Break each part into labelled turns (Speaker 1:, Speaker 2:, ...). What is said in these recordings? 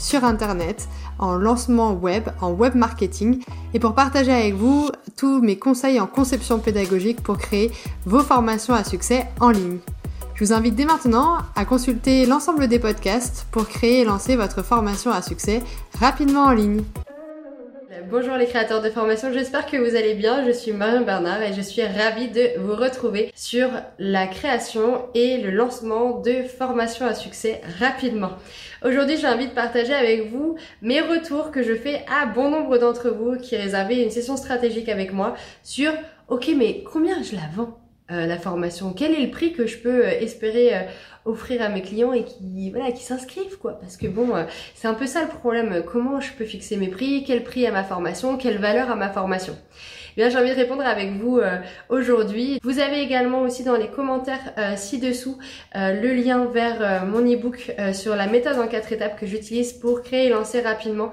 Speaker 1: sur Internet, en lancement web, en web marketing et pour partager avec vous tous mes conseils en conception pédagogique pour créer vos formations à succès en ligne. Je vous invite dès maintenant à consulter l'ensemble des podcasts pour créer et lancer votre formation à succès rapidement en ligne.
Speaker 2: Bonjour les créateurs de formation, j'espère que vous allez bien. Je suis Marion Bernard et je suis ravie de vous retrouver sur la création et le lancement de formations à succès rapidement. Aujourd'hui, j'ai envie de partager avec vous mes retours que je fais à bon nombre d'entre vous qui réservaient une session stratégique avec moi sur OK, mais combien je la vends? Euh, la formation. Quel est le prix que je peux euh, espérer euh, offrir à mes clients et qui voilà qui s'inscrivent quoi? Parce que bon, c'est un peu ça le problème. Comment je peux fixer mes prix? Quel prix à ma formation? Quelle valeur à ma formation? J'ai envie de répondre avec vous euh, aujourd'hui. Vous avez également aussi dans les commentaires euh, ci-dessous euh, le lien vers mon ebook sur la méthode en quatre étapes que j'utilise pour créer et lancer rapidement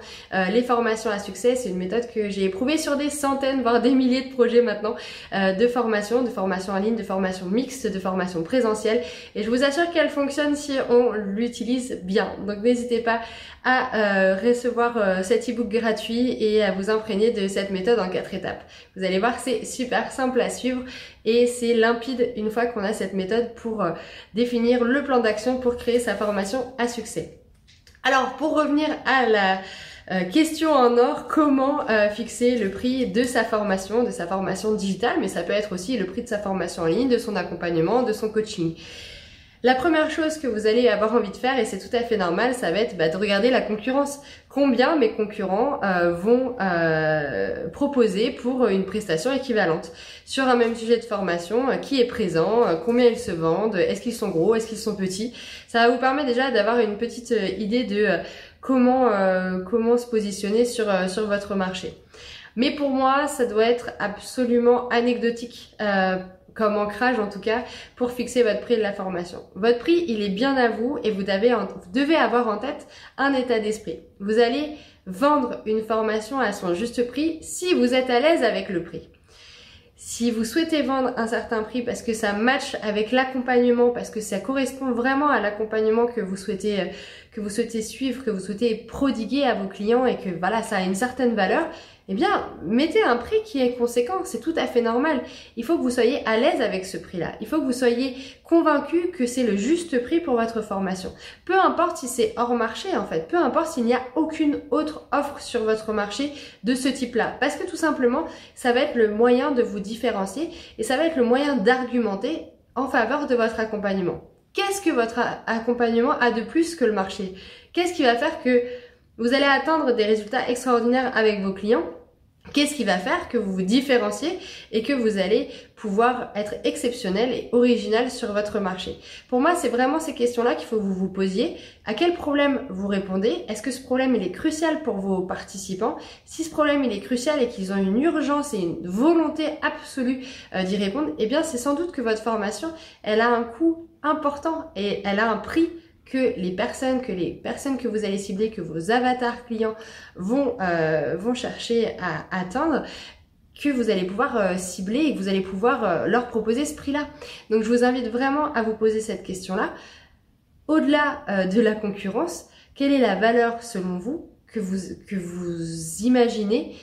Speaker 2: les formations à succès. C'est une méthode que j'ai éprouvée sur des centaines, voire des milliers de projets maintenant de formation, de formation en ligne, de formation mixte, de formation présentielle. Et je vous assure qu'elle fonctionne si on l'utilise bien. Donc n'hésitez pas à recevoir cet ebook gratuit et à vous imprégner de cette méthode en quatre étapes. Vous allez voir c'est super simple à suivre et c'est limpide une fois qu'on a cette méthode pour euh, définir le plan d'action pour créer sa formation à succès. Alors pour revenir à la euh, question en or, comment euh, fixer le prix de sa formation, de sa formation digitale, mais ça peut être aussi le prix de sa formation en ligne, de son accompagnement, de son coaching. La première chose que vous allez avoir envie de faire, et c'est tout à fait normal, ça va être bah, de regarder la concurrence. Combien mes concurrents euh, vont euh, proposer pour une prestation équivalente sur un même sujet de formation, euh, qui est présent, combien ils se vendent, est-ce qu'ils sont gros, est-ce qu'ils sont petits? Ça va vous permettre déjà d'avoir une petite idée de comment comment se positionner sur sur votre marché. Mais pour moi, ça doit être absolument anecdotique comme ancrage en tout cas, pour fixer votre prix de la formation. Votre prix, il est bien à vous et vous devez, avoir en tête un état d'esprit. Vous allez vendre une formation à son juste prix si vous êtes à l'aise avec le prix. Si vous souhaitez vendre un certain prix parce que ça match avec l'accompagnement, parce que ça correspond vraiment à l'accompagnement que vous souhaitez que vous souhaitez suivre, que vous souhaitez prodiguer à vos clients et que voilà, ça a une certaine valeur, eh bien, mettez un prix qui est conséquent, c'est tout à fait normal. Il faut que vous soyez à l'aise avec ce prix-là. Il faut que vous soyez convaincu que c'est le juste prix pour votre formation. Peu importe si c'est hors marché en fait, peu importe s'il n'y a aucune autre offre sur votre marché de ce type-là. Parce que tout simplement, ça va être le moyen de vous différencier et ça va être le moyen d'argumenter en faveur de votre accompagnement. Qu'est-ce que votre accompagnement a de plus que le marché? Qu'est-ce qui va faire que vous allez atteindre des résultats extraordinaires avec vos clients? Qu'est-ce qui va faire que vous vous différenciez et que vous allez pouvoir être exceptionnel et original sur votre marché? Pour moi, c'est vraiment ces questions-là qu'il faut que vous vous posiez. À quel problème vous répondez? Est-ce que ce problème il est crucial pour vos participants? Si ce problème il est crucial et qu'ils ont une urgence et une volonté absolue euh, d'y répondre, eh bien c'est sans doute que votre formation, elle a un coût important et elle a un prix que les personnes, que les personnes que vous allez cibler, que vos avatars clients vont, euh, chercher à atteindre, que vous allez pouvoir euh, cibler et que vous allez pouvoir euh, leur proposer ce prix-là. Donc je vous invite vraiment à vous poser cette question-là. Au-delà de la concurrence, quelle est la valeur selon vous que vous, que vous imaginez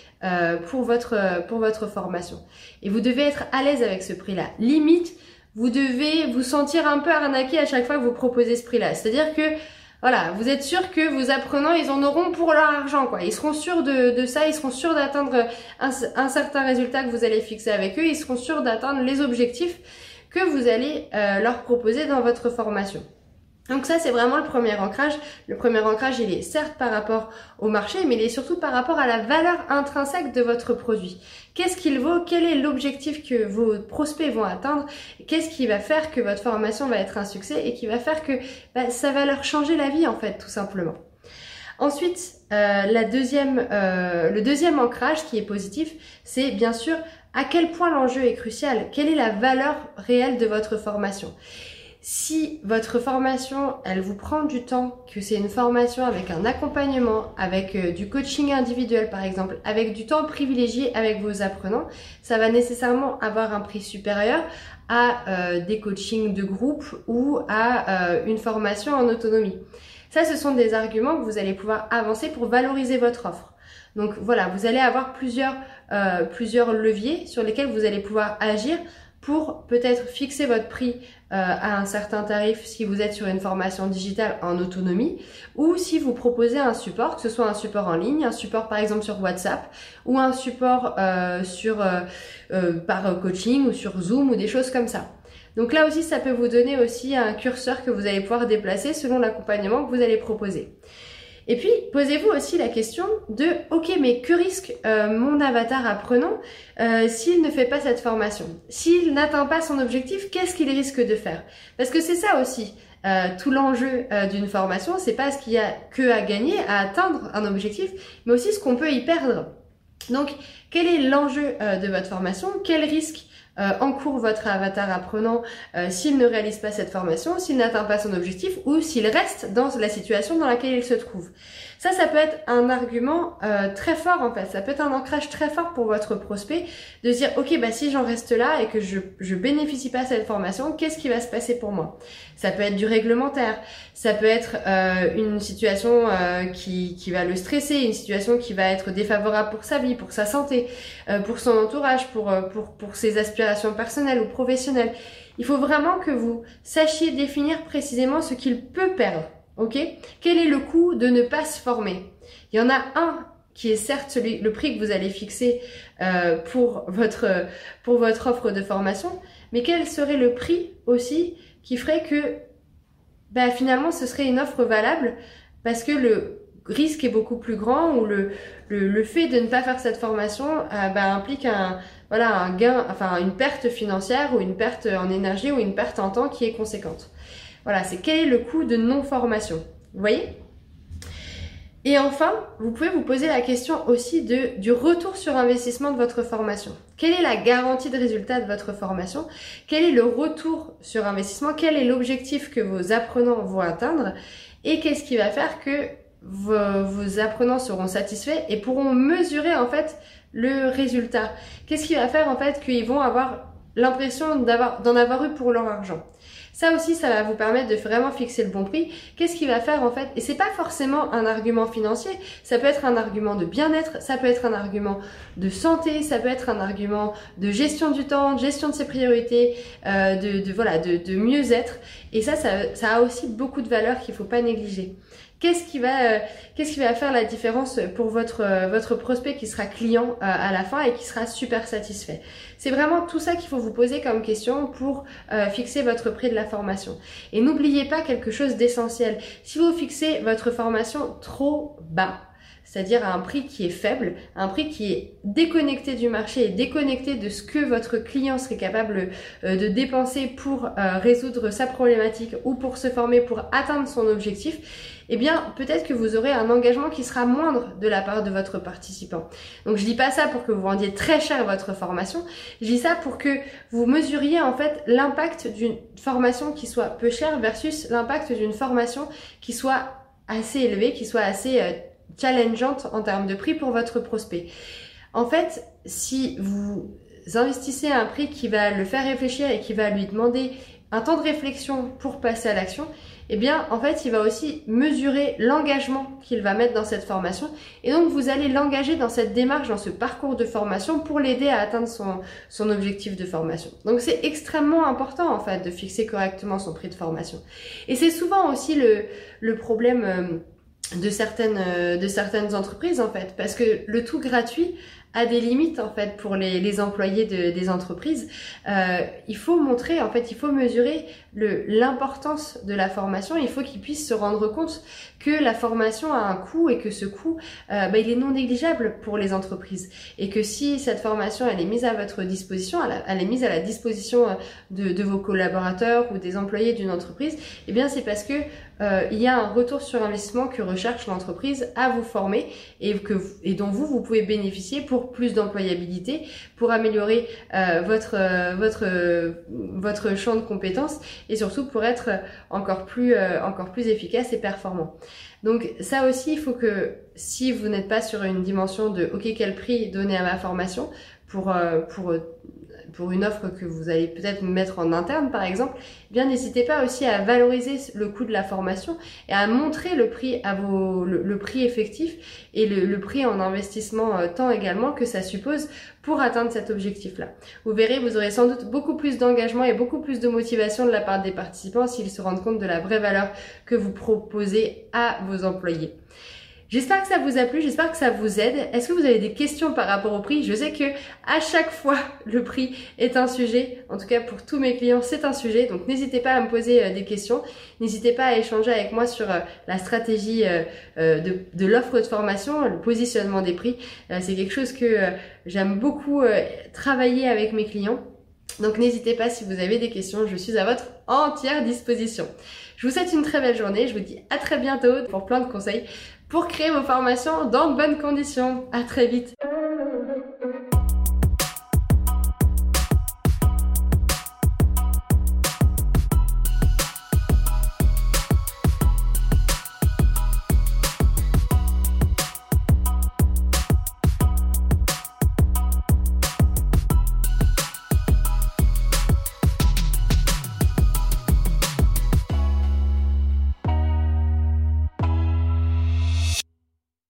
Speaker 2: pour, votre, pour votre formation? Et vous devez être à l'aise avec ce prix-là. Limite, vous devez vous sentir un peu arnaqué à chaque fois que vous proposez ce prix-là. C'est-à-dire que voilà, vous êtes sûr que vos apprenants, ils en auront pour leur argent, quoi. Ils seront sûrs de, ça, ils seront sûrs d'atteindre un, certain résultat que vous allez fixer avec eux, ils seront sûrs d'atteindre les objectifs que vous allez euh, leur proposer dans votre formation. Donc ça, c'est vraiment le premier ancrage. Le premier ancrage, il est certes par rapport au marché, mais il est surtout par rapport à la valeur intrinsèque de votre produit. Qu'est-ce qu'il vaut? Quel est l'objectif que vos prospects vont atteindre? Qu'est-ce qui va faire que votre formation va être un succès et qui va faire que bah, ça va leur changer la vie, en fait, tout simplement? Ensuite, euh, la deuxième, euh, le deuxième ancrage qui est positif, c'est bien sûr à quel point l'enjeu est crucial, quelle est la valeur réelle de votre formation? Si votre formation, elle vous prend du temps, que c'est une formation avec un accompagnement, avec euh, du coaching individuel par exemple, avec du temps privilégié avec vos apprenants, ça va nécessairement avoir un prix supérieur à euh, des coachings de groupe ou à euh, une formation en autonomie. Ça, ce sont des arguments que vous allez pouvoir avancer pour valoriser votre offre. Donc voilà, vous allez avoir plusieurs, plusieurs leviers sur lesquels vous allez pouvoir agir pour peut-être fixer votre prix euh, à un certain tarif si vous êtes sur une formation digitale en autonomie ou si vous proposez un support, que ce soit un support en ligne, un support par exemple sur WhatsApp ou un support euh, sur euh, par coaching ou sur Zoom ou des choses comme ça. Donc là aussi, ça peut vous donner aussi un curseur que vous allez pouvoir déplacer selon l'accompagnement que vous allez proposer. Et puis, posez-vous aussi la question de, ok, mais que risque euh, mon avatar apprenant euh, s'il ne fait pas cette formation? S'il n'atteint pas son objectif, qu'est-ce qu'il risque de faire? Parce que c'est ça aussi. Euh, tout l'enjeu d'une formation, c'est pas ce qu'il y a que à gagner, à atteindre un objectif, mais aussi ce qu'on peut y perdre. Donc, quel est l'enjeu de votre formation? Quel risque euh, encourt votre avatar apprenant euh, s'il ne réalise pas cette formation, s'il n'atteint pas son objectif ou s'il reste dans la situation dans laquelle il se trouve. Ça, ça peut être un argument euh, très fort en fait. Ça peut être un ancrage très fort pour votre prospect de dire ok bah si j'en reste là et que je je bénéficie pas de cette formation, qu'est-ce qui va se passer pour moi? Ça peut être du réglementaire, ça peut être euh, une situation euh, qui qui va le stresser, une situation qui va être défavorable pour sa vie, pour sa santé, pour son entourage, pour pour pour ses aspirations personnelles ou professionnelles. Il faut vraiment que vous sachiez définir précisément ce qu'il peut perdre Ok? Quel est le coût de ne pas se former? Il y en a un qui est certes le prix que vous allez fixer euh, pour votre pour votre offre de formation, mais quel serait le prix aussi qui ferait que bah, finalement ce serait une offre valable parce que le risque est beaucoup plus grand ou le, le, fait de ne pas faire cette formation euh, bah, implique un voilà un gain enfin une perte financière ou une perte en énergie ou une perte en temps qui est conséquente. Voilà, c'est quel est le coût de non-formation. Vous voyez? Et enfin, vous pouvez vous poser la question aussi du retour sur investissement de votre formation. Quelle est la garantie de résultat de votre formation? Quel est le retour sur investissement? Quel est l'objectif que vos apprenants vont atteindre? Et qu'est-ce qui va faire que vos, vos, apprenants seront satisfaits et pourront mesurer en fait le résultat? Qu'est-ce qui va faire en fait qu'ils vont avoir l'impression d'en avoir eu pour leur argent? Ça aussi, ça va vous permettre de vraiment fixer le bon prix. Qu'est-ce qui va faire en fait? Et c'est pas forcément un argument financier. Ça peut être un argument de bien-être, ça peut être un argument de santé, ça peut être un argument de gestion du temps, de gestion de ses priorités, euh, de, voilà, de, mieux-être. Et ça, ça, a aussi beaucoup de valeur qu'il faut pas négliger. Qu'est-ce qui va, euh, qu'est-ce qui va faire la différence pour votre euh, votre prospect qui sera client euh, à la fin et qui sera super satisfait? C'est vraiment tout ça qu'il faut vous poser comme question pour fixer votre prix de la formation. Et n'oubliez pas quelque chose d'essentiel. Si vous fixez votre formation trop bas, c'est-à-dire à un prix qui est faible, un prix qui est déconnecté du marché et déconnecté de ce que votre client serait capable de dépenser pour résoudre sa problématique ou pour se former pour atteindre son objectif, eh bien peut-être que vous aurez un engagement qui sera moindre de la part de votre participant. Donc je dis pas ça pour que vous vendiez très cher votre formation, je dis ça pour que vous mesuriez en fait l'impact d'une formation qui soit peu chère versus l'impact d'une formation qui soit assez élevée, qui soit assez euh, challengeante en termes de prix pour votre prospect. En fait, si vous investissez un prix qui va le faire réfléchir et qui va lui demander un temps de réflexion pour passer à l'action, eh bien, en fait, il va aussi mesurer l'engagement qu'il va mettre dans cette formation. Et donc, vous allez l'engager dans cette démarche, dans ce parcours de formation pour l'aider à atteindre son, son objectif de formation. Donc, c'est extrêmement important, en fait, de fixer correctement son prix de formation. Et c'est souvent aussi le, le problème euh, de certaines, euh, de certaines entreprises, en fait, parce que le tout gratuit a des limites en fait pour les, les employés de, des entreprises. Euh, il faut montrer, en fait, il faut mesurer l'importance de la formation. Il faut qu'ils puissent se rendre compte que la formation a un coût et que ce coût, euh, bah, il est non négligeable pour les entreprises. Et que si cette formation, elle est mise à votre disposition, elle, est mise à la disposition euh, de, de, vos collaborateurs ou des employés d'une entreprise, eh bien c'est parce que euh, il y a un retour sur investissement que recherche l'entreprise à vous former et que et dont vous vous pouvez bénéficier pour plus d'employabilité, pour améliorer euh, votre votre votre champ de compétences et surtout pour être encore plus encore plus efficace et performant. Donc ça aussi, il faut que si vous n'êtes pas sur une dimension de OK quel prix donner à ma formation? pour pour pour une offre que vous allez peut-être mettre en interne par exemple, eh bien n'hésitez pas aussi à valoriser le coût de la formation et à montrer le prix à vos le, prix effectif et le, prix en investissement euh, temps également que ça suppose pour atteindre cet objectif-là. Vous verrez, vous aurez sans doute beaucoup plus d'engagement et beaucoup plus de motivation de la part des participants s'ils se rendent compte de la vraie valeur que vous proposez à vos employés. J'espère que ça vous a plu, j'espère que ça vous aide. Est-ce que vous avez des questions par rapport au prix? Je sais que à chaque fois le prix est un sujet. En tout cas pour tous mes clients, c'est un sujet. Donc n'hésitez pas à me poser euh, des questions. N'hésitez pas à échanger avec moi sur euh, la stratégie euh, de, l'offre de formation, le positionnement des prix. c'est quelque chose que j'aime beaucoup travailler avec mes clients. Donc n'hésitez pas si vous avez des questions, je suis à votre entière disposition. Je vous souhaite une très belle journée, je vous dis à très bientôt pour plein de conseils pour créer vos formations dans de bonnes conditions. À très vite.